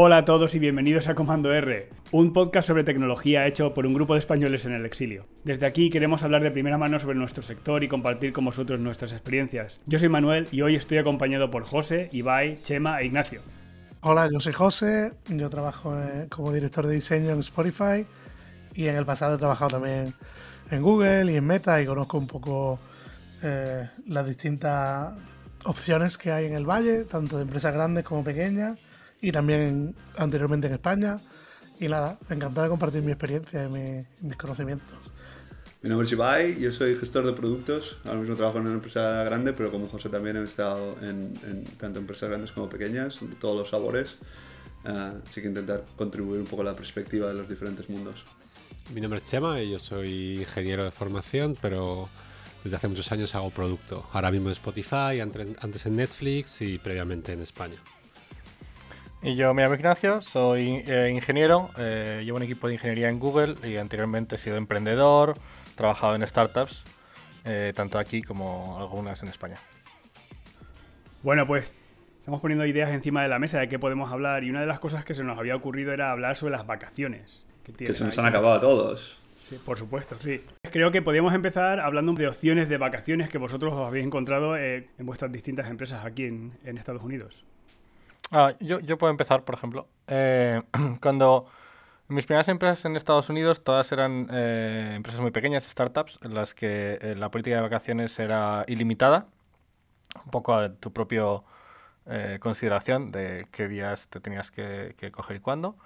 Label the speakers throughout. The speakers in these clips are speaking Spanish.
Speaker 1: Hola a todos y bienvenidos a Comando R, un podcast sobre tecnología hecho por un grupo de españoles en el exilio. Desde aquí queremos hablar de primera mano sobre nuestro sector y compartir con vosotros nuestras experiencias. Yo soy Manuel y hoy estoy acompañado por José, Ibai, Chema e Ignacio.
Speaker 2: Hola, yo soy José, yo trabajo eh, como director de diseño en Spotify y en el pasado he trabajado también en Google y en Meta y conozco un poco eh, las distintas opciones que hay en el valle, tanto de empresas grandes como pequeñas y también anteriormente en España. Y nada, encantado de compartir mi experiencia y mis conocimientos.
Speaker 3: Mi nombre es Ibai, yo soy gestor de productos. Ahora mismo trabajo en una empresa grande, pero como José también he estado en, tanto empresas grandes como pequeñas, de todos los sabores. Uh, así que intentar contribuir un poco a la perspectiva de los diferentes mundos.
Speaker 4: Mi nombre es Chema y yo soy ingeniero de formación, pero desde hace muchos años hago producto. Ahora mismo en Spotify, antes en Netflix y previamente en España.
Speaker 5: Y yo me llamo Ignacio, soy eh, ingeniero, eh, llevo un equipo de ingeniería en Google y anteriormente he sido emprendedor, trabajado en startups, eh, tanto aquí como algunas en España.
Speaker 1: Bueno, pues estamos poniendo ideas encima de la mesa de qué podemos hablar y una de las cosas que se nos había ocurrido era hablar sobre las vacaciones.
Speaker 3: Que, se nos han acabado a todos.
Speaker 1: Sí, por supuesto, sí. Creo que podríamos empezar hablando de opciones de vacaciones que vosotros os habéis encontrado en vuestras distintas empresas aquí en Estados Unidos.
Speaker 5: Ah, yo, yo, puedo empezar, por ejemplo. Eh, cuando mis primeras empresas en Estados Unidos, todas eran eh, empresas muy pequeñas, startups, en las que eh, la política de vacaciones era ilimitada, un poco a tu propia consideración de qué días te tenías que, coger y cuándo.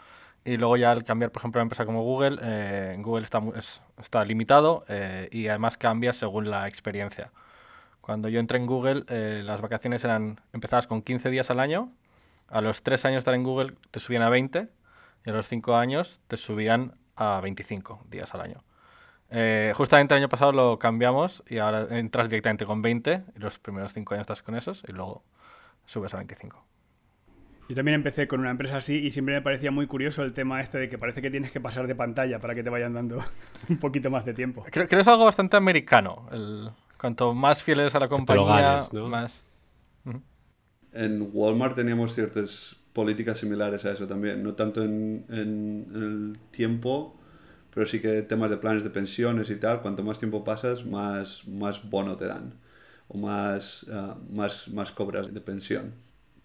Speaker 5: Y luego ya al cambiar, por ejemplo, a una empresa como Google, Google está, está limitado y además cambia según la experiencia. Cuando yo entré en Google, las vacaciones eran empezadas con 15 días al año a los 3 años de estar en Google te subían a 20 y a los 5 años te subían a 25 días al año. Eh, justamente el año pasado lo cambiamos y ahora entras directamente con 20 y los primeros 5 años estás con esos y luego subes a 25.
Speaker 1: Yo también empecé con una empresa así y siempre me parecía muy curioso el tema este de que parece que tienes que pasar de pantalla para que te vayan dando un poquito más de tiempo.
Speaker 5: Creo, que es algo bastante americano. El, cuanto más fieles a la compañía, más
Speaker 3: en Walmart teníamos ciertas políticas similares a eso también, no tanto en, el tiempo, pero sí que temas de planes de pensiones y tal, cuanto más tiempo pasas, más, más bono te dan o más, ah, más, más cobras de pensión.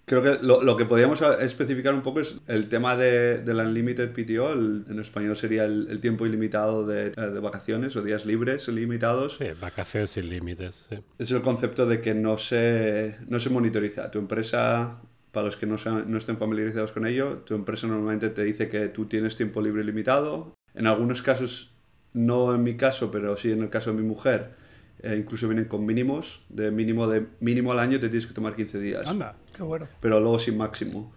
Speaker 3: Creo que lo, lo, que podríamos especificar un poco es el tema de, del Unlimited PTO, en español sería el, tiempo ilimitado de, de, vacaciones o días libres ilimitados.
Speaker 4: Sí, vacaciones sin límites. Sí.
Speaker 3: Es el concepto de que no se, no se monitoriza. Tu empresa, para los que no, no estén familiarizados con ello, tu empresa normalmente te dice que tú tienes tiempo libre ilimitado. En algunos casos, no en mi caso, pero sí en el caso de mi mujer, eh, incluso vienen con mínimos, de mínimo, de mínimo al año te tienes que tomar 15 días.
Speaker 1: Anda, qué bueno.
Speaker 3: Pero luego sin máximo.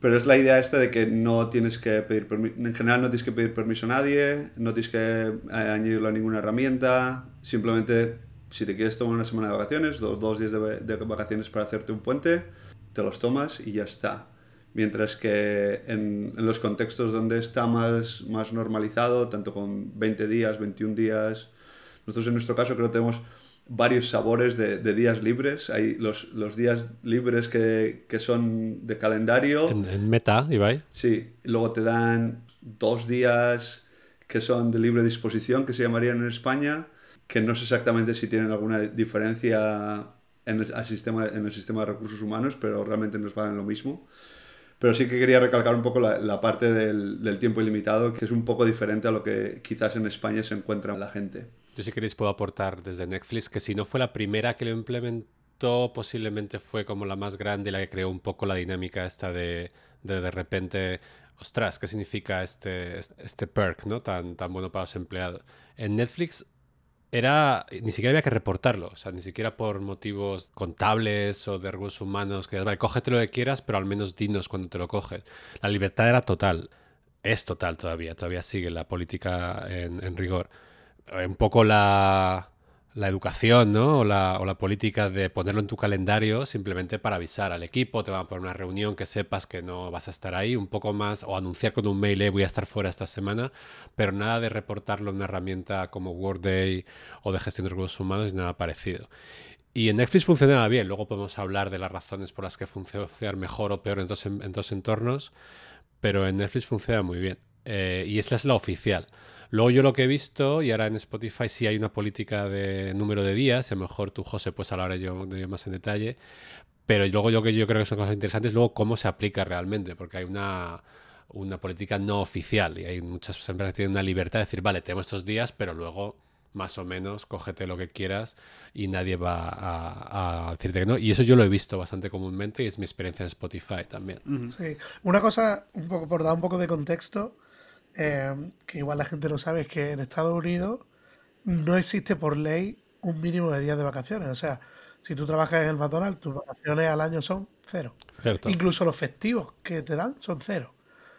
Speaker 3: Pero es la idea esta de que no tienes que pedir en general no tienes que pedir permiso a nadie, no tienes que eh, añadirlo a ninguna herramienta, simplemente si te quieres tomar una semana de vacaciones, dos, dos días de, de, vacaciones para hacerte un puente, te los tomas y ya está. Mientras que en, en, los contextos donde está más, más normalizado, tanto con 20 días, 21 días, nosotros en nuestro caso creo que tenemos varios sabores de, días libres. Hay los, los días libres que, que, son de calendario.
Speaker 4: En, meta, Ibai.
Speaker 3: Sí, luego te dan dos días que son de libre disposición, que se llamarían en España, que no sé exactamente si tienen alguna diferencia en el, sistema, en el sistema de recursos humanos, pero realmente nos pagan lo mismo. Pero sí que quería recalcar un poco la, la parte del, del, tiempo ilimitado, que es un poco diferente a lo que quizás en España se encuentra la gente.
Speaker 4: Yo si queréis puedo aportar desde Netflix que si no fue la primera que lo implementó, posiblemente fue como la más grande, la que creó un poco la dinámica esta de de, de repente, ostras, ¿qué significa este, este perk ¿no? tan, tan bueno para los empleados? En Netflix era, ni siquiera había que reportarlo, o sea, ni siquiera por motivos contables o de recursos humanos, que vale, cógete lo que quieras, pero al menos dinos cuando te lo coges. La libertad era total, es total todavía, todavía sigue la política en rigor un poco la, la educación ¿no? o, la, o, la, política de ponerlo en tu calendario simplemente para avisar al equipo, te van a poner una reunión que sepas que no vas a estar ahí, un poco más, o anunciar con un mail, eh, voy a estar fuera esta semana, pero nada de reportarlo en una herramienta como Workday o de gestión de recursos humanos, nada parecido. Y en Netflix funcionaba bien, luego podemos hablar de las razones por las que funciona mejor o peor en dos, en dos entornos, pero en Netflix funciona muy bien. Eh, y esa es la oficial. Luego yo lo que he visto, y ahora en Spotify sí hay una política de número de días, a lo mejor tú, José, pues hablar yo, de más en detalle, pero luego yo que yo creo que son cosas interesantes, luego cómo se aplica realmente, porque hay una, una política no oficial y hay muchas empresas que tienen una libertad de decir, vale, tenemos estos días, pero luego más o menos, cógete lo que quieras y nadie va a, decirte que no. Y eso yo lo he visto bastante comúnmente y es mi experiencia en Spotify también.
Speaker 2: Sí, una cosa, un poco por dar un poco de contexto, eh, que igual la gente no sabe, es que en Estados Unidos no existe por ley un mínimo de días de vacaciones. O sea, si tú trabajas en el McDonald's, tus vacaciones al año son cero. Incluso los festivos que te dan son cero.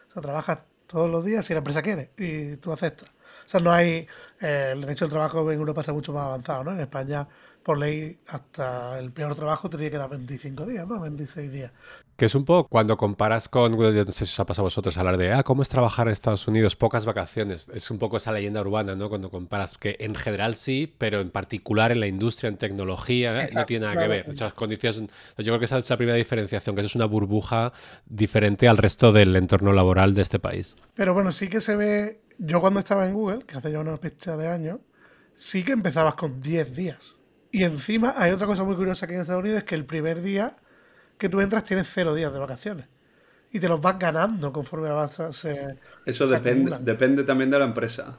Speaker 2: O sea, trabajas todos los días si la empresa quiere y tú aceptas. O sea, no hay. Eh, el derecho del trabajo en Europa está mucho más avanzado, ¿no? En España, por ley, hasta el peor trabajo tenía que dar 25 días, ¿no? 26 días.
Speaker 4: Que es un poco cuando comparas con. No sé si os ha pasado a vosotros hablar de. Ah, ¿cómo es trabajar en Estados Unidos? Pocas vacaciones. Es un poco esa leyenda urbana, ¿no? Cuando comparas. Que en general sí, pero en particular en la industria, en tecnología, ¿eh? no tiene nada que ver. Muchas condiciones. Yo creo que esa es la primera diferenciación, que eso es una burbuja diferente al resto del entorno laboral de este país.
Speaker 2: Pero bueno, sí que se ve yo cuando estaba en Google, que hace ya una fecha de años, sí que empezabas con 10 días. Y encima hay otra cosa muy curiosa aquí en Estados Unidos, es que el primer día que tú entras tienes cero días de vacaciones. Y te los vas ganando conforme vas a
Speaker 3: Eso depende, depende también de la empresa.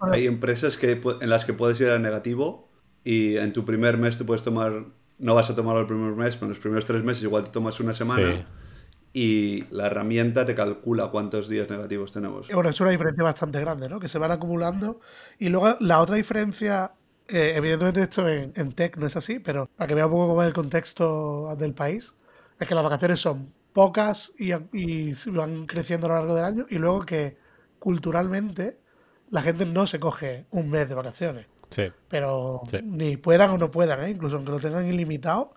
Speaker 3: Hay empresas que, en las que puedes ir a negativo y en tu primer mes te puedes tomar, no vas a tomarlo el primer mes, pero en los primeros tres meses igual te tomas una semana y la herramienta te calcula cuántos días negativos tenemos.
Speaker 2: Bueno, es una diferencia bastante grande, ¿no? Que se van acumulando. Y luego la otra diferencia, eh, evidentemente esto en, tech no es así, pero para que vea un poco cómo es el contexto del país, es que las vacaciones son pocas y, y van creciendo a lo largo del año y luego que culturalmente la gente no se coge un mes de vacaciones.
Speaker 4: Sí.
Speaker 2: Pero ni puedan o no puedan, ¿eh? incluso aunque lo tengan ilimitado,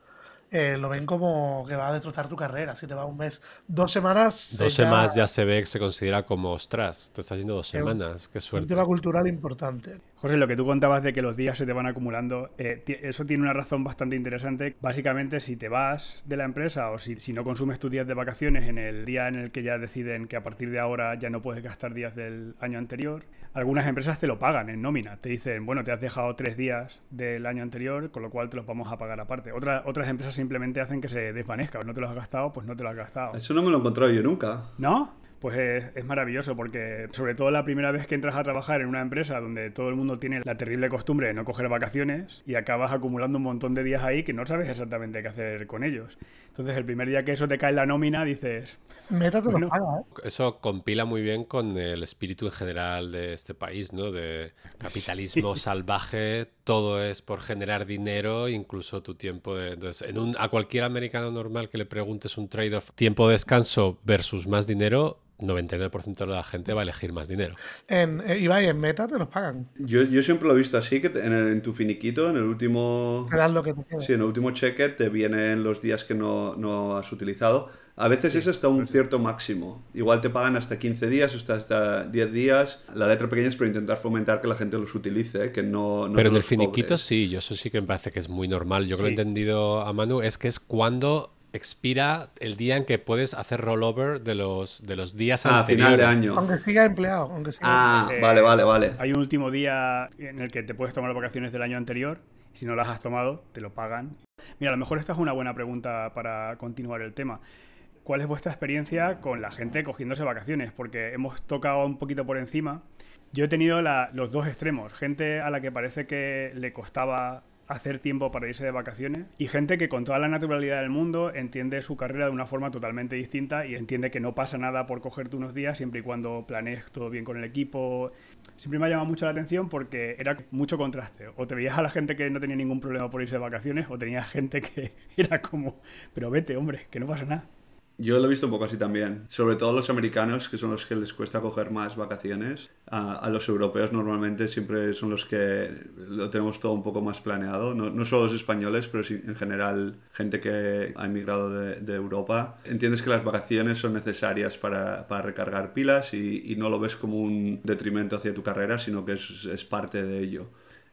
Speaker 2: eh, lo ven como que va a destrozar tu carrera. Si te va un mes, dos semanas.
Speaker 4: Dos semanas ya se ve que se considera como ostras, te estás yendo dos semanas, qué suerte.
Speaker 2: Es una cultural importante.
Speaker 1: José, lo que tú contabas de que los días se te van acumulando, eh, eso tiene una razón bastante interesante. Básicamente, si te vas de la empresa o si, si no consumes tus días de vacaciones en el día en el que ya deciden que a partir de ahora ya no puedes gastar días del año anterior, algunas empresas te lo pagan en nómina. Te dicen, bueno, te has dejado tres días del año anterior, con lo cual te los vamos a pagar aparte. Otra, otras empresas simplemente hacen que se desvanezca. No te lo has gastado, pues no te lo has gastado.
Speaker 3: Eso no me lo he encontrado yo nunca.
Speaker 1: ¿No? Pues es, maravilloso porque sobre todo la primera vez que entras a trabajar en una empresa donde todo el mundo tiene la terrible costumbre de no coger vacaciones y acabas acumulando un montón de días ahí que no sabes exactamente qué hacer con ellos. Entonces el primer día que eso te cae en la nómina dices...
Speaker 2: Métate ¿eh?
Speaker 4: Eso compila muy bien con el espíritu en general de este país, ¿no? De capitalismo salvaje, todo es por generar dinero, incluso tu tiempo de... Entonces, en un, a cualquier americano normal que le preguntes un trade-off, tiempo de descanso versus más dinero, 99% de la gente va a elegir más dinero.
Speaker 2: En eh, Ibai, en Meta te los pagan.
Speaker 3: Yo, yo siempre lo he visto así, que en, tu finiquito, en el último...
Speaker 2: Te dan lo que te
Speaker 3: Sí, en el último cheque te vienen los días que no, no has utilizado. A veces es hasta un cierto máximo. Igual te pagan hasta 15 días o hasta, 10 días. La letra pequeña es para intentar fomentar que la gente los utilice, que no...
Speaker 4: Pero en el finiquito sí, yo eso sí que me parece que es muy normal. Yo que lo he entendido a Manu es que es cuando expira el día en que puedes hacer rollover de los, de los días
Speaker 3: ah,
Speaker 4: anteriores.
Speaker 3: final de año.
Speaker 2: Aunque siga empleado. Aunque siga
Speaker 3: ah, vale, vale, vale.
Speaker 1: Hay un último día en el que te puedes tomar vacaciones del año anterior. Si no las has tomado, te lo pagan. Mira, a lo mejor esta es una buena pregunta para continuar el tema. ¿Cuál es vuestra experiencia con la gente cogiéndose vacaciones? Porque hemos tocado un poquito por encima. Yo he tenido los dos extremos. Gente a la que parece que le costaba hacer tiempo para irse de vacaciones y gente que con toda la naturalidad del mundo entiende su carrera de una forma totalmente distinta y entiende que no pasa nada por cogerte unos días siempre y cuando planees todo bien con el equipo. Siempre me ha llamado mucho la atención porque era mucho contraste. O te veías a la gente que no tenía ningún problema por irse de vacaciones o tenías gente que era como, pero vete, hombre, que no pasa nada.
Speaker 3: Yo lo he visto un poco así también. Sobre todo los americanos, que son los que les cuesta coger más vacaciones. A, los europeos normalmente siempre son los que lo tenemos todo un poco más planeado. No, no solo los españoles, pero sí, en general gente que ha emigrado de, Europa. Entiendes que las vacaciones son necesarias para, para recargar pilas y, y, no lo ves como un detrimento hacia tu carrera, sino que es, es parte de ello.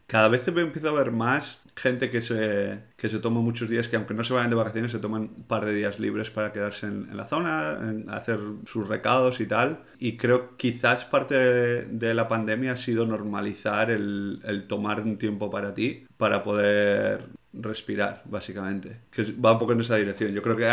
Speaker 3: Cada vez empiezo a ver más gente que se, que se toma muchos días, que aunque no se vayan de vacaciones, se toman un par de días libres para quedarse en, la zona, en hacer sus recados y tal. Y creo quizás parte de, la pandemia ha sido normalizar el, el tomar un tiempo para ti, para poder respirar, básicamente. Que va un poco en esa dirección. Yo creo que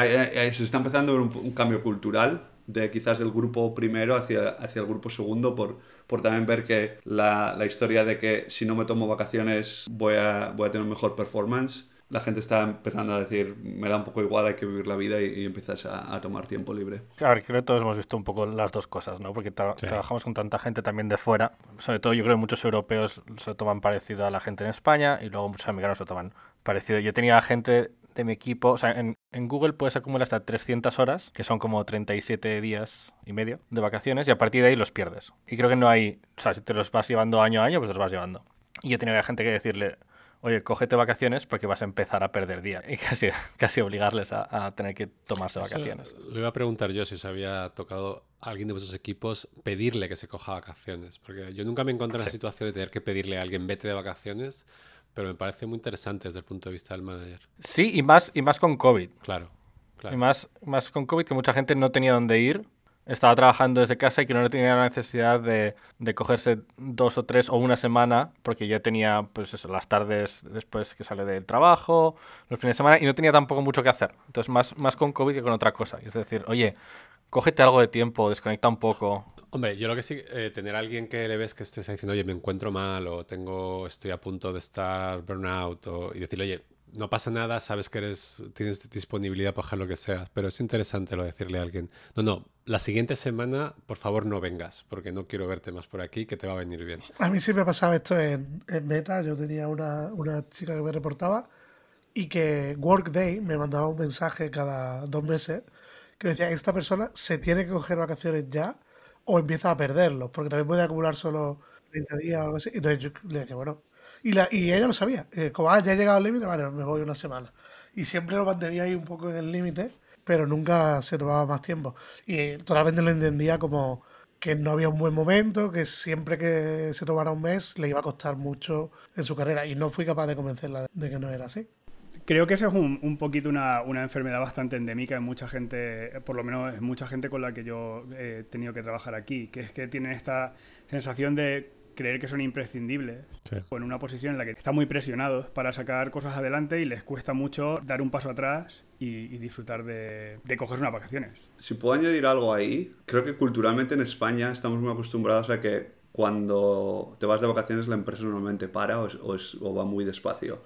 Speaker 3: se está empezando a ver un, cambio cultural de quizás del grupo primero hacia, hacia el grupo segundo por, por también ver que la, la, historia de que si no me tomo vacaciones voy a, voy a tener mejor performance. La gente está empezando a decir, me da un poco igual, hay que vivir la vida y, empiezas a, tomar tiempo libre.
Speaker 5: Claro, creo que todos hemos visto un poco las dos cosas, ¿no? Porque trabajamos con tanta gente también de fuera. Sobre todo yo creo que muchos europeos se toman parecido a la gente en España y luego muchos americanos se toman parecido. Yo tenía gente de mi equipo, o sea, en, en, Google puedes acumular hasta 300 horas, que son como 37 días y medio de vacaciones, y a partir de ahí los pierdes. Y creo que no hay, o sea, si te los vas llevando año a año, pues los vas llevando. Y yo tenía gente que decirle, oye, cógete vacaciones porque vas a empezar a perder días. Y casi, casi obligarles a, tener que tomarse vacaciones.
Speaker 4: le iba a preguntar yo si os había tocado a alguien de vuestros equipos pedirle que se coja vacaciones. Porque yo nunca me encontré en la situación de tener que pedirle a alguien vete de vacaciones pero me parece muy interesante desde el punto de vista del manager.
Speaker 5: Sí, y más, y más con COVID.
Speaker 4: Claro, claro.
Speaker 5: Y más, más con COVID, que mucha gente no tenía dónde ir, estaba trabajando desde casa y que no tenía la necesidad de, de, cogerse dos o tres o una semana, porque ya tenía pues eso, las tardes después que sale del trabajo, los fines de semana, y no tenía tampoco mucho que hacer. Entonces, más, más con COVID que con otra cosa. Es decir, oye, cógete algo de tiempo, desconecta un poco.
Speaker 4: Hombre, yo lo que sí, eh, tener a alguien que le ves que estés diciendo, oye, me encuentro mal o tengo, estoy a punto de estar burnout o, y decirle, oye, no pasa nada, sabes que eres, tienes disponibilidad para hacer lo que sea, pero es interesante lo de decirle a alguien, no, no, la siguiente semana, por favor, no vengas, porque no quiero verte más por aquí, que te va a venir bien.
Speaker 2: A mí sí me pasaba esto en, en Meta, yo tenía una, una chica que me reportaba y que Workday me mandaba un mensaje cada dos meses que decía, esta persona se tiene que coger vacaciones ya o empieza a perderlos, porque también puede acumular solo 30 días o algo así. Entonces yo le decía, bueno, y, la, y ella lo sabía, eh, como, ah, ya he llegado al límite, vale, me voy una semana. Y siempre lo mantenía ahí un poco en el límite, pero nunca se tomaba más tiempo. Y totalmente lo entendía como que no había un buen momento, que siempre que se tomara un mes le iba a costar mucho en su carrera. Y no fui capaz de convencerla de que no era así.
Speaker 1: Creo que eso es un, un poquito una, una, enfermedad bastante endémica en mucha gente, por lo menos en mucha gente con la que yo he tenido que trabajar aquí, que es que tienen esta sensación de creer que son imprescindibles. O en una posición en la que están muy presionados para sacar cosas adelante y les cuesta mucho dar un paso atrás y, disfrutar de, de cogerse unas vacaciones.
Speaker 3: Si puedo añadir algo ahí, creo que culturalmente en España estamos muy acostumbrados a que cuando te vas de vacaciones la empresa normalmente para o, o va muy despacio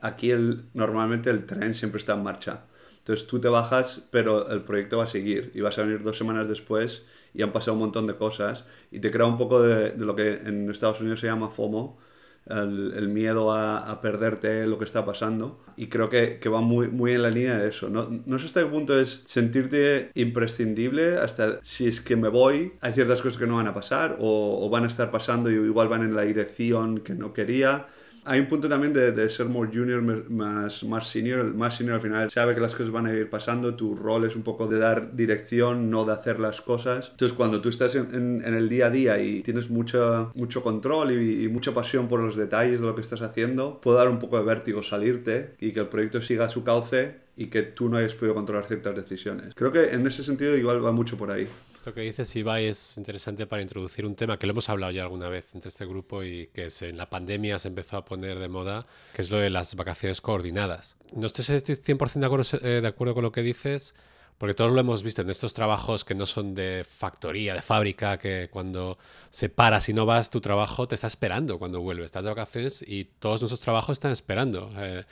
Speaker 3: aquí el, normalmente el tren siempre está en marcha. Entonces tú te bajas, pero el proyecto va a seguir y vas a venir dos semanas después y han pasado un montón de cosas y te crea un poco de, lo que en Estados Unidos se llama FOMO, el, miedo a, perderte lo que está pasando y creo que, que, va muy, muy en la línea de eso. No, no sé hasta qué punto es sentirte imprescindible, hasta si es que me voy, hay ciertas cosas que no van a pasar o, o van a estar pasando y igual van en la dirección que no quería hay un punto también de, de, ser more junior, más, más senior. El más senior al final sabe que las cosas van a ir pasando, tu rol es un poco de dar dirección, no de hacer las cosas. Entonces cuando tú estás en, en, el día a día y tienes mucho, mucho control y, y, mucha pasión por los detalles de lo que estás haciendo, puede dar un poco de vértigo salirte y que el proyecto siga su cauce y que tú no hayas podido controlar ciertas decisiones. Creo que en ese sentido igual va mucho por ahí.
Speaker 4: Esto que dices, Ibai, es interesante para introducir un tema que lo hemos hablado ya alguna vez entre este grupo y que en la pandemia se empezó a poner de moda, que es lo de las vacaciones coordinadas. No estoy 100% de acuerdo, eh, de acuerdo con lo que dices, porque todos lo hemos visto en estos trabajos que no son de factoría, de fábrica, que cuando se para, si no vas, tu trabajo te está esperando cuando vuelves. Estás de vacaciones y todos nuestros trabajos están esperando. Eh,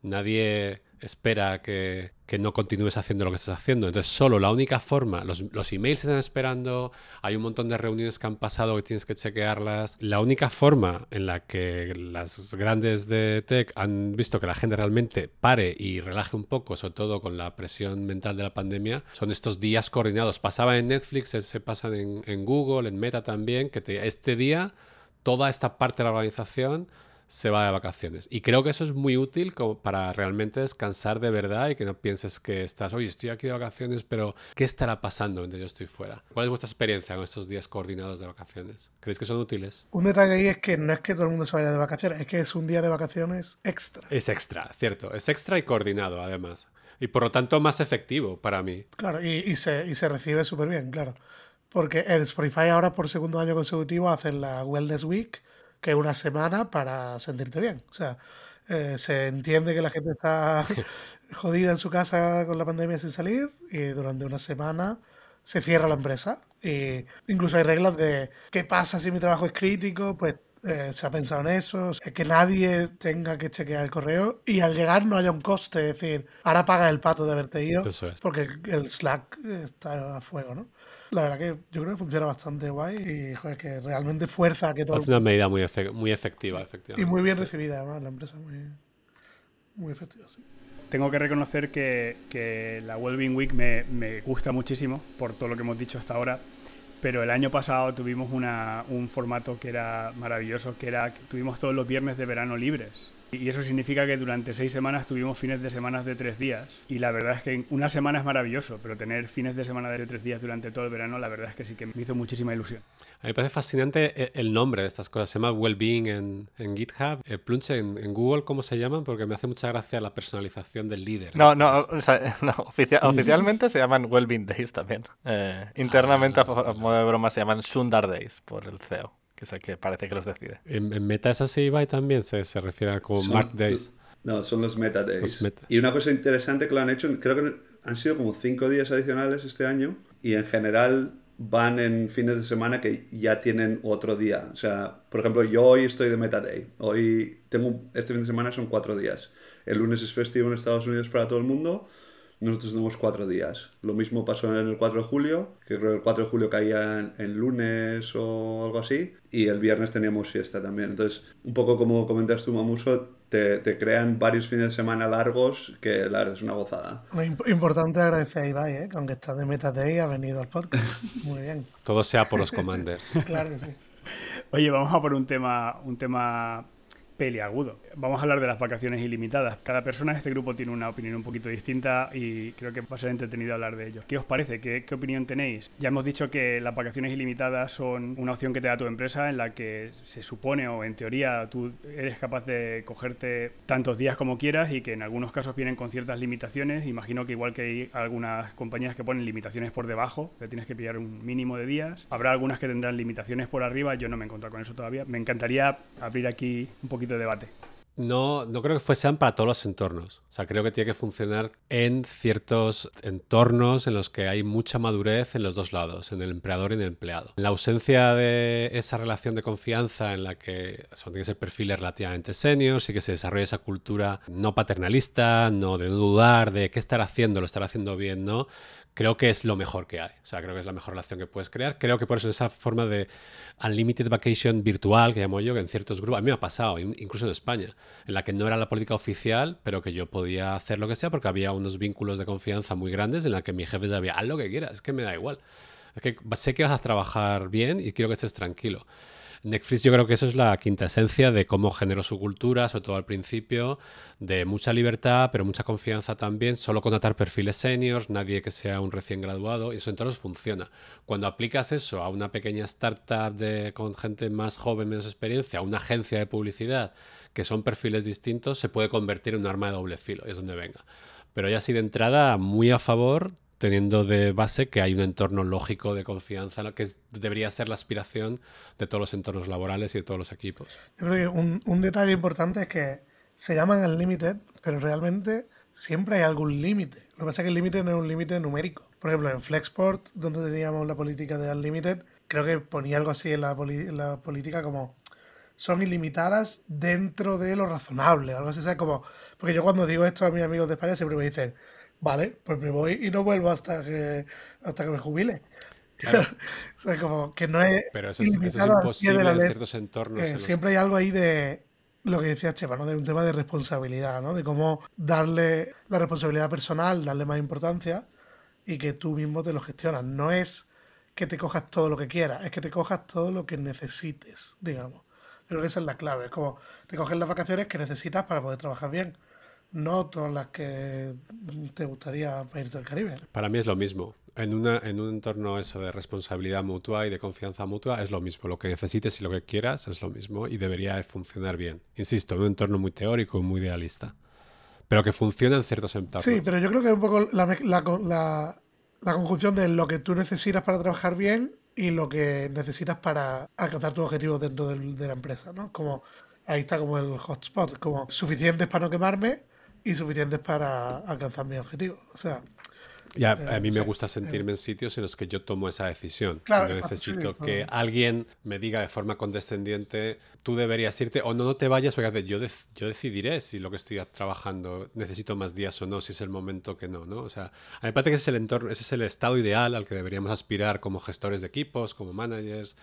Speaker 4: nadie espera que, no continúes haciendo lo que estás haciendo. Entonces, solo la única forma, los, los emails están esperando, hay un montón de reuniones que han pasado que tienes que chequearlas. La única forma en la que las grandes de tech han visto que la gente realmente pare y relaje un poco, sobre todo con la presión mental de la pandemia, son estos días coordinados. Pasaba en Netflix, se pasan en, Google, en Meta también, que te, este día toda esta parte de la organización se va de vacaciones. Y creo que eso es muy útil como para realmente descansar de verdad y que no pienses que estás, oye, estoy aquí de vacaciones, pero ¿qué estará pasando mientras yo estoy fuera? ¿Cuál es vuestra experiencia con estos días coordinados de vacaciones? ¿Creéis que son útiles?
Speaker 2: Un detalle ahí es que no es que todo el mundo se vaya de vacaciones, es que es un día de vacaciones extra.
Speaker 4: Es extra, cierto. Es extra y coordinado, además. Y por lo tanto más efectivo para mí.
Speaker 2: Claro, y, y se, y se recibe súper bien, claro. Porque el Spotify ahora por segundo año consecutivo hacen la Wellness Week, que una semana para sentirte bien. O sea, eh, se entiende que la gente está jodida en su casa con la pandemia sin salir y durante una semana se cierra la empresa. Y incluso hay reglas de qué pasa si mi trabajo es crítico, pues eh, se ha pensado en eso, es que nadie tenga que chequear el correo y al llegar no haya un coste, es decir, ahora paga el pato de haberte ido
Speaker 4: Eso es.
Speaker 2: porque el, Slack está a fuego, ¿no? La verdad que yo creo que funciona bastante guay y joder, que realmente fuerza a que todo
Speaker 4: Es una medida muy, efe- muy efectiva,
Speaker 2: y
Speaker 4: efectivamente.
Speaker 2: muy bien
Speaker 4: sí.
Speaker 2: recibida, además, la empresa muy, muy efectiva, sí.
Speaker 1: Tengo que reconocer que, que la Wellbeing Week me, me gusta muchísimo por todo lo que hemos dicho hasta ahora. Pero el año pasado tuvimos un formato que era maravilloso, que era que tuvimos todos los viernes de verano libres. Y eso significa que durante seis semanas tuvimos fines de semana de tres días. Y la verdad es que una semana es maravilloso, pero tener fines de semana de tres días durante todo el verano, la verdad es que sí que me hizo muchísima ilusión.
Speaker 4: A mí me parece fascinante e- el nombre de estas cosas. Se llama Wellbeing en, en GitHub. Eh, Plunche en, en Google, ¿cómo se llaman? Porque me hace mucha gracia la personalización del líder.
Speaker 5: No, no, o sea, no, oficia- oficialmente se llaman Wellbeing Days también. Eh, internamente, a, a modo de broma, se llaman Sundar Days por el CEO, que es el que parece que los decide.
Speaker 4: En, en Meta es así, Ibai, también se, se refiere a como
Speaker 3: Son-
Speaker 4: Mark Days.
Speaker 3: No, son los Meta Days.
Speaker 4: Los meta.
Speaker 3: Y una cosa interesante que lo han hecho, creo que han sido como cinco días adicionales este año y en general van en fines de semana que ya tienen otro día. O sea, por ejemplo, yo hoy estoy de Meta Day. Hoy tengo, este fin de semana son cuatro días. El lunes es festivo en Estados Unidos para todo el mundo. Nosotros tenemos cuatro días. Lo mismo pasó en el 4 de julio, que creo que el 4 de julio caía en, en lunes o algo así, y el viernes teníamos fiesta también. Entonces, un poco como comentas tú, Mamuso, te, te crean varios fines de semana largos que la verdad es una gozada.
Speaker 2: Importante agradecer a Ibai, ¿eh? que aunque está de Meta Day ha venido al podcast. Muy bien,
Speaker 4: Todo sea por los commanders.
Speaker 2: claro que sí.
Speaker 1: Oye, vamos a por un tema, un tema peliagudo. Vamos a hablar de las vacaciones ilimitadas. Cada persona en este grupo tiene una opinión un poquito distinta y creo que va a ser entretenido hablar de ello. ¿Qué os parece? ¿Qué, qué opinión tenéis? Ya hemos dicho que las vacaciones ilimitadas son una opción que te da tu empresa en la que se supone o en teoría tú eres capaz de cogerte tantos días como quieras y que en algunos casos vienen con ciertas limitaciones. Imagino que igual que hay algunas compañías que ponen limitaciones por debajo, que tienes que pillar un mínimo de días. Habrá algunas que tendrán limitaciones por arriba. Yo no me he encontrado con eso todavía. Me encantaría abrir aquí un poquito de debate.
Speaker 4: No, no creo que fue- sean para todos los entornos. O sea, creo que tiene que funcionar en ciertos entornos en los que hay mucha madurez en los dos lados, en el empleador y en el empleado. La ausencia de esa relación de confianza en la que son, tienen que ser perfiles relativamente seniors y que se desarrolle esa cultura no paternalista, no de dudar de qué estar haciendo, lo estar haciendo bien, ¿no? Creo que es lo mejor que hay. O sea, creo que es la mejor relación que puedes crear. Creo que por eso esa forma de unlimited vacation virtual, que llamo yo, que en ciertos grupos, a mí me ha pasado, in- incluso en España, en la que no era la política oficial, pero que yo podía hacer lo que sea porque había unos vínculos de confianza muy grandes en la que mi jefe sabía, haz lo que quieras, es que me da igual. Es que sé que vas a trabajar bien y quiero que estés tranquilo. Netflix yo creo que eso es la quinta esencia de cómo generó su cultura, sobre todo al principio, de mucha libertad, pero mucha confianza también, solo contratar perfiles seniors, nadie que sea un recién graduado, y eso entonces funciona. Cuando aplicas eso a una pequeña startup de, con gente más joven, menos experiencia, a una agencia de publicidad, que son perfiles distintos, se puede convertir en un arma de doble filo, es donde venga. Pero ya así de entrada, muy a favor, teniendo de base que hay un entorno lógico de confianza, que es- debería ser la aspiración de todos los entornos laborales y de todos los equipos.
Speaker 2: Yo creo que un, un detalle importante es que se llaman unlimited, pero realmente siempre hay algún límite. Lo que pasa es que el límite no es un límite numérico. Por ejemplo, en Flexport, donde teníamos la política de unlimited, creo que ponía algo así en la, en la política como son ilimitadas dentro de lo razonable. Algo así, sea, como... Porque yo cuando digo esto a mis amigos de España siempre me dicen, vale, pues me voy y no vuelvo hasta que, hasta que me jubile. o sea, como que no es
Speaker 4: Pero eso es, eso imposible en ciertos entornos.
Speaker 2: Eh,
Speaker 4: en los-
Speaker 2: siempre hay algo ahí de lo que decía Esteban, ¿no? de un tema de responsabilidad, ¿no? de cómo darle la responsabilidad personal, darle más importancia y que tú mismo te lo gestionas. No es que te cojas todo lo que quieras, es que te cojas todo lo que necesites, digamos. creo que esa es la clave. Es como te coges las vacaciones que necesitas para poder trabajar bien. No todas las que te gustaría para irte al Caribe.
Speaker 4: Para mí es lo mismo. En, una, en un entorno eso de responsabilidad mutua y de confianza mutua es lo mismo. Lo que necesites y lo que quieras es lo mismo y debería funcionar bien. Insisto, en un entorno muy teórico y muy idealista. Pero que funcione en ciertos entornos.
Speaker 2: Sí, pero yo creo que es un poco la, la, la, la conjunción de lo que tú necesitas para trabajar bien y lo que necesitas para alcanzar tus objetivos dentro de, de la empresa, ¿no? Como ahí está como el hotspot, como suficientes para no quemarme y suficientes para alcanzar mi objetivo. O sea,
Speaker 4: ya, a mí me gusta sentirme en sitios en los que yo tomo esa decisión.
Speaker 2: Claro, está
Speaker 4: necesito que alguien me diga de forma condescendiente, tú deberías irte o no, no te vayas, porque yo, yo decidiré si lo que estoy trabajando necesito más días o no, si es el momento que no, ¿no? O sea, a mí me parece que ese es el entorno, ese es el estado ideal al que deberíamos aspirar como gestores de equipos, como managers,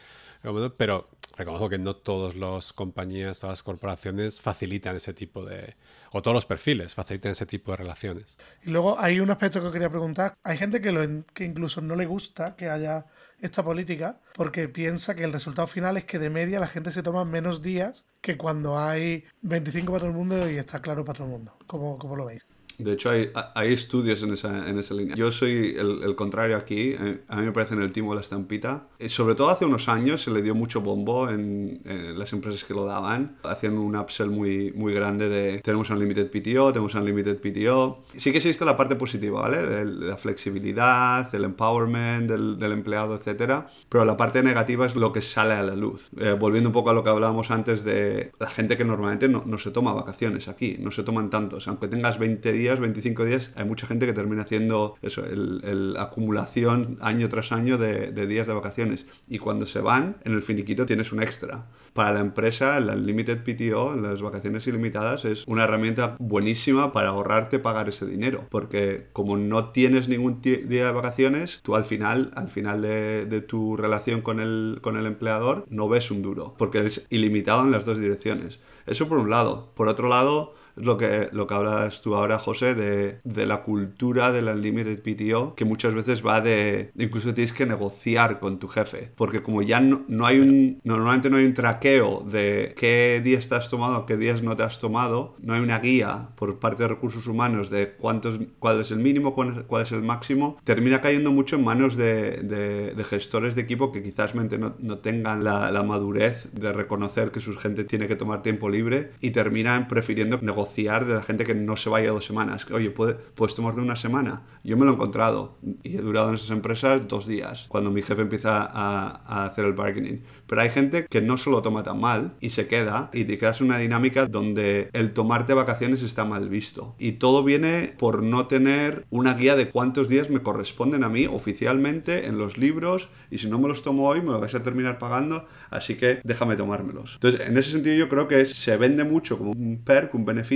Speaker 4: pero reconozco que no todas las compañías, todas las corporaciones facilitan ese tipo de, o todos los perfiles facilitan ese tipo de relaciones.
Speaker 2: Y luego hay un aspecto que quería preguntar. Hay gente que, lo, que incluso no le gusta que haya esta política porque piensa que el resultado final es que de media la gente se toma menos días que cuando hay 25 para todo el mundo y está claro para todo el mundo. ¿Cómo, cómo lo veis?
Speaker 3: De hecho, hay, hay estudios en esa, en esa línea. Yo soy el, el contrario aquí. Eh, A mí me parece en el timo la estampita. Eh, Sobre todo hace unos años se le dio mucho bombo en, en las empresas que lo daban. Hacían un upsell muy, muy grande de tenemos Unlimited PTO, tenemos Unlimited PTO. Sí que existe la parte positiva, ¿vale? De la flexibilidad, el empowerment del, del empleado, etcétera. Pero la parte negativa es lo que sale a la luz. Eh, volviendo un poco a lo que hablábamos antes de la gente que normalmente no, no se toma vacaciones aquí, no se toman tantos. Aunque tengas 20 días, 25 días, hay mucha gente que termina haciendo eso, el, acumulación año tras año de, días de vacaciones. Y cuando se van, en el finiquito tienes un extra. Para la empresa, el Unlimited PTO, las vacaciones ilimitadas, es una herramienta buenísima para ahorrarte pagar ese dinero. Porque como no tienes ningún día de vacaciones, tú al final, al final de, de tu relación con el, con el empleador, no ves un duro. Porque es ilimitado en las dos direcciones. Eso por un lado. Por otro lado, lo que, lo que hablas tú ahora, José, de, de la cultura del Unlimited PTO, que muchas veces va de... Incluso tienes que negociar con tu jefe, porque como ya no, no hay un... Normalmente no hay un traqueo de qué días te has tomado, qué días no te has tomado, no hay una guía por parte de recursos humanos de cuántos, cuál es el mínimo, cuál es, cuál es el máximo, termina cayendo mucho en manos de, de- de gestores de equipo que quizás mente no, no tengan la, la madurez de reconocer que su gente tiene que tomar tiempo libre y terminan prefiriendo negociar de la gente que no se vaya dos semanas. Oye, ¿puede- ¿puedes tomarte una semana? Yo me lo he encontrado y he durado en esas empresas dos días cuando mi jefe empieza a, a hacer el bargaining. Pero hay gente que no se lo toma tan mal y se queda y te en una dinámica donde el tomarte vacaciones está mal visto. Y todo viene por no tener una guía de cuántos días me corresponden a mí oficialmente en los libros y si no me los tomo hoy me lo vais a terminar pagando, así que déjame tomármelos. Entonces, en ese sentido yo creo que se vende mucho como un perk, un beneficio.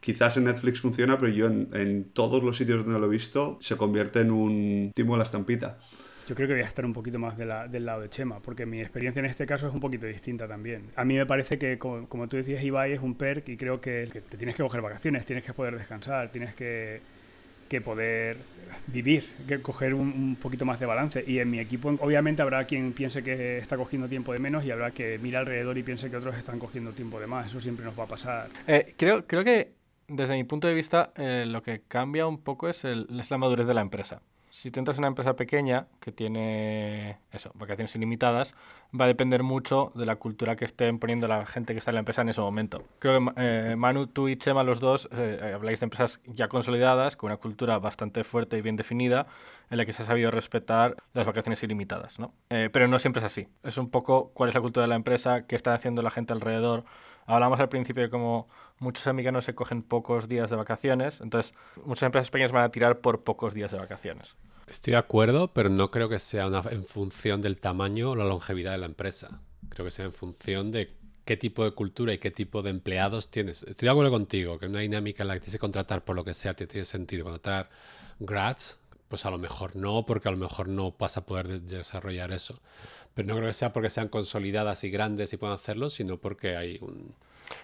Speaker 3: Quizás en Netflix funciona, pero yo en, en todos los sitios donde lo he visto se convierte en un timo de la estampita.
Speaker 1: Yo creo que voy a estar un poquito más del lado de Chema, porque mi experiencia en este caso es un poquito distinta también. A mí me parece que, como, tú decías, Ibai es un perk y creo que te tienes que coger vacaciones, tienes que poder descansar, tienes que, que poder vivir, que coger un, poquito más de balance. Y en mi equipo, obviamente, habrá quien piense que está cogiendo tiempo de menos y habrá que mira alrededor y piense que otros están cogiendo tiempo de más. Eso siempre nos va a pasar.
Speaker 5: Eh, creo, creo que desde mi punto de vista eh, lo que cambia un poco es, el, es la madurez de la empresa. Si tú entras en una empresa pequeña que tiene eso, vacaciones ilimitadas, va a depender mucho de la cultura que estén poniendo la gente que está en la empresa en ese momento. Creo que eh, Manu, tú y Chema, los dos, eh, habláis de empresas ya consolidadas, con una cultura bastante fuerte y bien definida, en la que se ha sabido respetar las vacaciones ilimitadas. ¿no? Eh, pero no siempre es así. Es un poco cuál es la cultura de la empresa, qué está haciendo la gente alrededor. Hablamos al principio de cómo muchos americanos se cogen pocos días de vacaciones, entonces muchas empresas pequeñas van a tirar por pocos días de vacaciones.
Speaker 4: Estoy de acuerdo, pero no creo que sea en función del tamaño o la longevidad de la empresa. Creo que sea en función de qué tipo de cultura y qué tipo de empleados tienes. Estoy de acuerdo contigo, que una dinámica en la que tienes que contratar por lo que sea te tiene sentido. Contratar grads, pues a lo mejor no, porque a lo mejor no vas a poder de- desarrollar eso. Pero no creo que sea porque sean consolidadas y grandes y puedan hacerlo, sino porque hay un,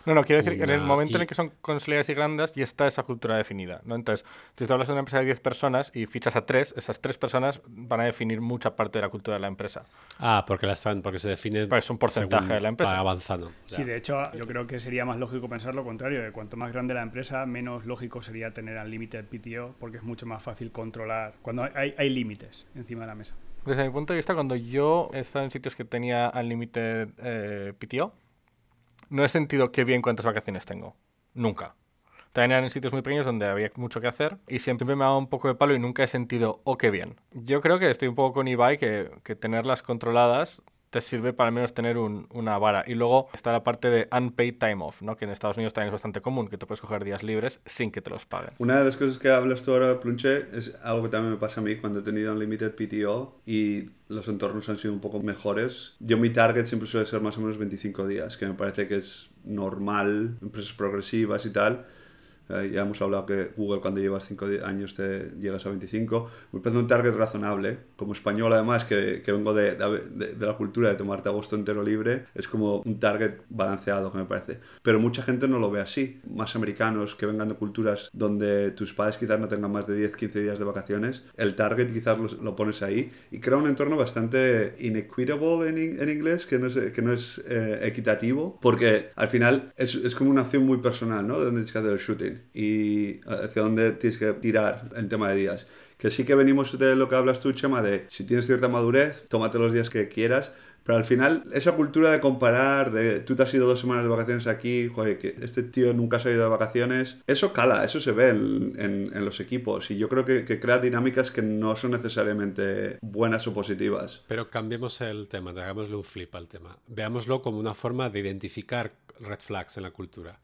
Speaker 5: No, no, quiero decir que en el momento en el que son consolidadas y grandes ya está esa cultura definida, ¿no? Entonces, si tú hablas de una empresa de 10 personas y fichas a 3, esas 3 personas van a definir mucha parte de la cultura de la empresa.
Speaker 4: Ah, porque, la están, porque se define
Speaker 5: Pues es un porcentaje
Speaker 4: según
Speaker 5: de la empresa.
Speaker 4: va avanzando.
Speaker 1: Sí, de hecho, yo creo que sería más lógico pensar lo contrario, que cuanto más grande la empresa, menos lógico sería tener Unlimited PTO, porque es mucho más fácil controlar cuando hay, hay límites encima de la mesa.
Speaker 5: Desde mi punto de vista, cuando yo he estado en sitios que tenía Unlimited eh, PTO, no he sentido qué bien cuántas vacaciones tengo. Nunca. También eran en sitios muy pequeños donde había mucho que hacer y siempre me ha dado un poco de palo y nunca he sentido, oh, qué bien. Yo creo que estoy un poco con Ibai, que, que tenerlas controladas te sirve para al menos tener un- una vara. Y luego está la parte de unpaid time off, ¿no? que en Estados Unidos también es bastante común, que te puedes coger días libres sin que te los paguen.
Speaker 3: Una de las cosas que hablas tú ahora, Plunche, es algo que también me pasa a mí cuando he tenido Unlimited PTO y los entornos han sido un poco mejores. Yo mi target siempre suele ser más o menos 25 días, que me parece que es normal, empresas progresivas y tal. Eh, ya hemos hablado que Google cuando llevas 5 años te llegas a 25. Me parece un target razonable. Como español además, que, que vengo de, de- de la cultura de tomarte agosto entero libre, es como un target balanceado que me parece. Pero mucha gente no lo ve así. Más americanos que vengan de culturas donde tus padres quizás no tengan más de 10, 15 días de vacaciones, el target quizás lo, lo pones ahí y crea un entorno bastante inequitable en, in- en inglés, que no es, que no es eh, equitativo, porque al final es, es como una acción muy personal, ¿no? De dónde tienes que hacer el shooting y hacia dónde tienes que tirar en tema de días. Que sí que venimos de lo que hablas tú, Chema, de si tienes cierta madurez, tómate los días que quieras, pero al final, esa cultura de comparar, de tú te has ido dos semanas de vacaciones aquí, joder, que este tío nunca se ha ido de vacaciones, eso cala, eso se ve en, en- en los equipos y yo creo que, que crea dinámicas que no son necesariamente buenas o positivas.
Speaker 4: Pero cambiemos el tema, hagámosle un flip al tema. Veámoslo como una forma de identificar red flags en la cultura.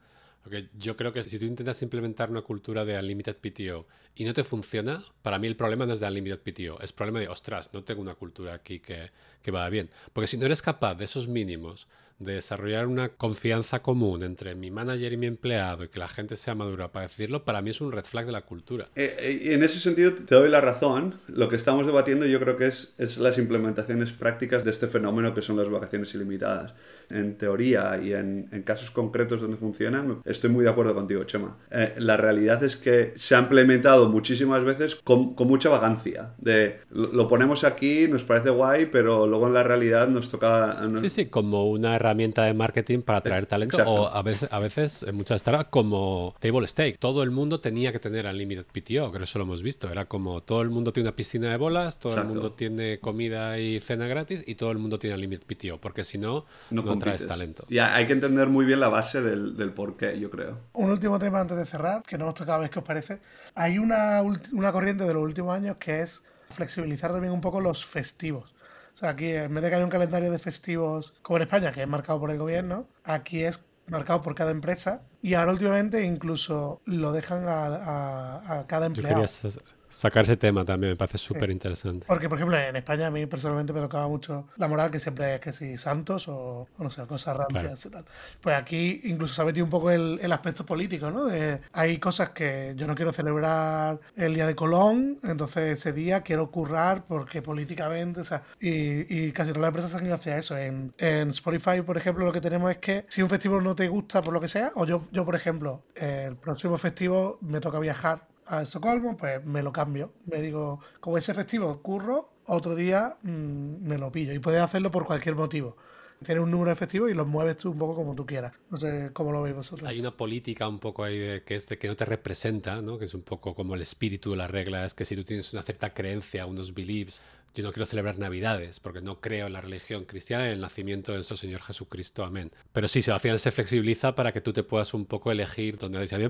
Speaker 4: Porque yo creo que si tú intentas implementar una cultura de Unlimited PTO y no te funciona, para mí el problema no es de Unlimited PTO, es problema de, ostras, no tengo una cultura aquí que, que vaya bien. Porque si no eres capaz de esos mínimos, de desarrollar una confianza común entre mi manager y mi empleado y que la gente sea madura para decirlo, para mí es un red flag de la cultura.
Speaker 3: Eh, eh, en ese sentido te doy la razón. Lo que estamos debatiendo yo creo que es, es las implementaciones prácticas de este fenómeno que son las vacaciones ilimitadas. En teoría y en, en casos concretos donde funcionan, estoy muy de acuerdo contigo, Chema. Eh, la realidad es que se ha implementado muchísimas veces con, con mucha vagancia. De lo, lo ponemos aquí, nos parece guay, pero luego en la realidad nos toca... nos-
Speaker 4: Sí, sí, como una herramienta de marketing para atraer talento
Speaker 3: exacto.
Speaker 4: o a veces, a veces en muchas startups como table stake. Todo el mundo tenía que tener Unlimited PTO, que eso lo hemos visto. Era como todo el mundo tiene una piscina de bolas, todo
Speaker 3: Exacto.
Speaker 4: el mundo tiene comida y cena gratis y todo el mundo tiene Unlimited PTO, porque si no, no, atraes
Speaker 3: compites.
Speaker 4: talento.
Speaker 3: Y hay que entender muy bien la base del, del por qué, yo creo.
Speaker 2: Un último tema antes de cerrar, que no hemos tocado, a ver qué os parece. Hay una, una corriente de los últimos años que es flexibilizar también un poco los festivos. O sea, aquí en vez de que haya un calendario de festivos como en España, que es marcado por el gobierno, aquí es marcado por cada empresa y ahora últimamente incluso lo dejan a, a- a cada
Speaker 4: Yo
Speaker 2: empleado.
Speaker 4: quería sa- sacar ese tema también, me parece súper interesante.
Speaker 2: Porque, por ejemplo, en España a mí personalmente me tocaba mucho la moral que siempre es que si santos o, o no sé, cosas rancias y tal. Pues aquí incluso se ha metido un poco el, el aspecto político, ¿no? De, hay cosas que yo no quiero celebrar el día de Colón, entonces ese día quiero currar porque políticamente, o sea, y, y casi todas las empresas han ido hacia eso. En, en Spotify, por ejemplo, lo que tenemos es que si un festivo no te gusta por lo que sea, o yo, yo por ejemplo, el próximo festivo me toca viajar a Estocolmo, pues me lo cambio. Me digo, como ese festivo curro, otro día mm, me lo pillo. Y puedes hacerlo por cualquier motivo. Tienes un número de festivos y los mueves tú un poco como tú quieras. No sé cómo lo veis vosotros.
Speaker 4: Hay una política un poco ahí de, que es de que no te representa, ¿no? que es un poco como el espíritu de la regla, es que si tú tienes una cierta creencia, unos beliefs, yo no quiero celebrar Navidades porque no creo en la religión cristiana y en el nacimiento de nuestro Señor Jesucristo, amén. Pero sí, se- al final se flexibiliza para que tú te puedas un poco elegir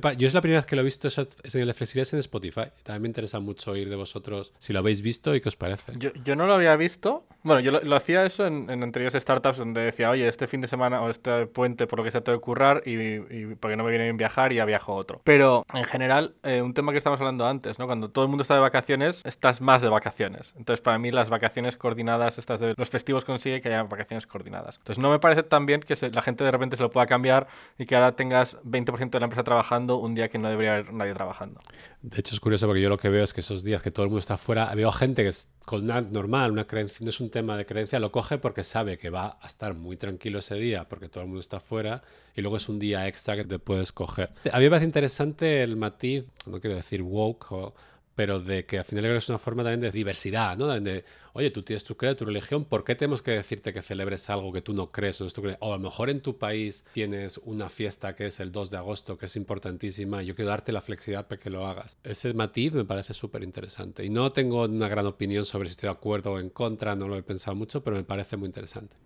Speaker 4: pa- Yo es la primera vez que lo he visto, esa señal de flexibilidad en Spotify. También me interesa mucho oír de vosotros si lo habéis visto y qué os parece.
Speaker 5: Yo, yo no lo había visto. Bueno, yo lo, hacía eso en, anteriores startups donde decía, oye, este fin de semana o este puente, por lo que sea, tengo que currar y, y porque no me viene bien viajar, ya viajo otro. Pero en general, eh, un tema que estábamos hablando antes, ¿no? Cuando todo el mundo está de vacaciones, estás más de vacaciones. Entonces, para mí las vacaciones coordinadas, estas de los festivos consigue que haya vacaciones coordinadas. Entonces no me parece tan bien que la gente de repente se lo pueda cambiar y que ahora tengas 20% de la empresa trabajando un día que no debería haber nadie trabajando.
Speaker 4: De hecho es curioso porque yo lo que veo es que esos días que todo el mundo está fuera, veo gente que es con una normal, una creencia, no es un tema de creencia, lo coge porque sabe que va a estar muy tranquilo ese día porque todo el mundo está fuera y luego es un día extra que te puedes coger. A mí me parece interesante el matiz, no quiero decir woke o pero de que al final es una forma también de diversidad, ¿no? De, oye, tú tienes tu credo, tu religión, ¿por qué tenemos que decirte que celebres algo que tú no crees? O, o a lo mejor en tu país tienes una fiesta que es el 2 de agosto, que es importantísima, y yo quiero darte la flexibilidad para que lo hagas. Ese matiz me parece súper interesante. Y no tengo una gran opinión sobre si estoy de acuerdo o en contra, no lo he pensado mucho, pero me parece muy interesante.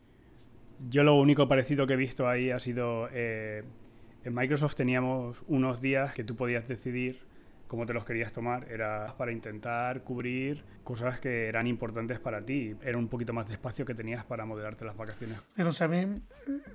Speaker 1: Yo lo único parecido que he visto ahí ha sido... Eh, en Microsoft teníamos unos días que tú podías decidir cómo te los querías tomar. Era para intentar cubrir cosas que eran importantes para ti. Era un poquito más de espacio que tenías para modelarte las vacaciones.
Speaker 2: Pero, o a mí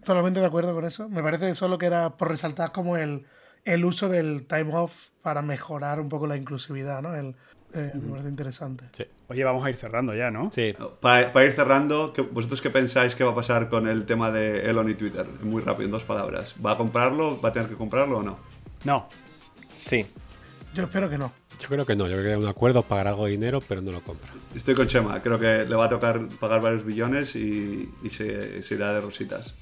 Speaker 2: totalmente de acuerdo con eso. Me parece solo que era por resaltar como el, el uso del time off para mejorar un poco la inclusividad, ¿no? El, eh, Me parece interesante.
Speaker 1: Sí. Oye, vamos a ir cerrando ya, ¿no?
Speaker 4: Sí.
Speaker 3: Para, ir cerrando, ¿vosotros qué pensáis que va a pasar con el tema de Elon y Twitter? Muy rápido, en dos palabras. ¿Va a comprarlo? ¿Va a tener que comprarlo o no?
Speaker 1: No.
Speaker 5: Sí.
Speaker 2: Yo espero que no.
Speaker 4: Yo creo que no, yo creo que hay un acuerdo, pagar algo de dinero, pero no lo compra.
Speaker 3: Estoy con Chema, creo que le va a tocar pagar varios billones y, se, irá de rositas.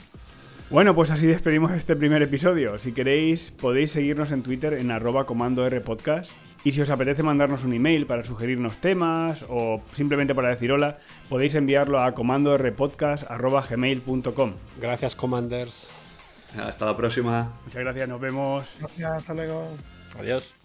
Speaker 1: Bueno, pues así despedimos este primer episodio. Si queréis, podéis seguirnos en Twitter en arroba comando Podcast. Y si os apetece mandarnos un email para sugerirnos temas o simplemente para decir hola, podéis enviarlo a comandorpodcast.gmail.com.
Speaker 4: Gracias, Commanders.
Speaker 3: Hasta la próxima.
Speaker 1: Muchas gracias, nos vemos.
Speaker 2: Gracias, hasta luego.
Speaker 5: Adiós.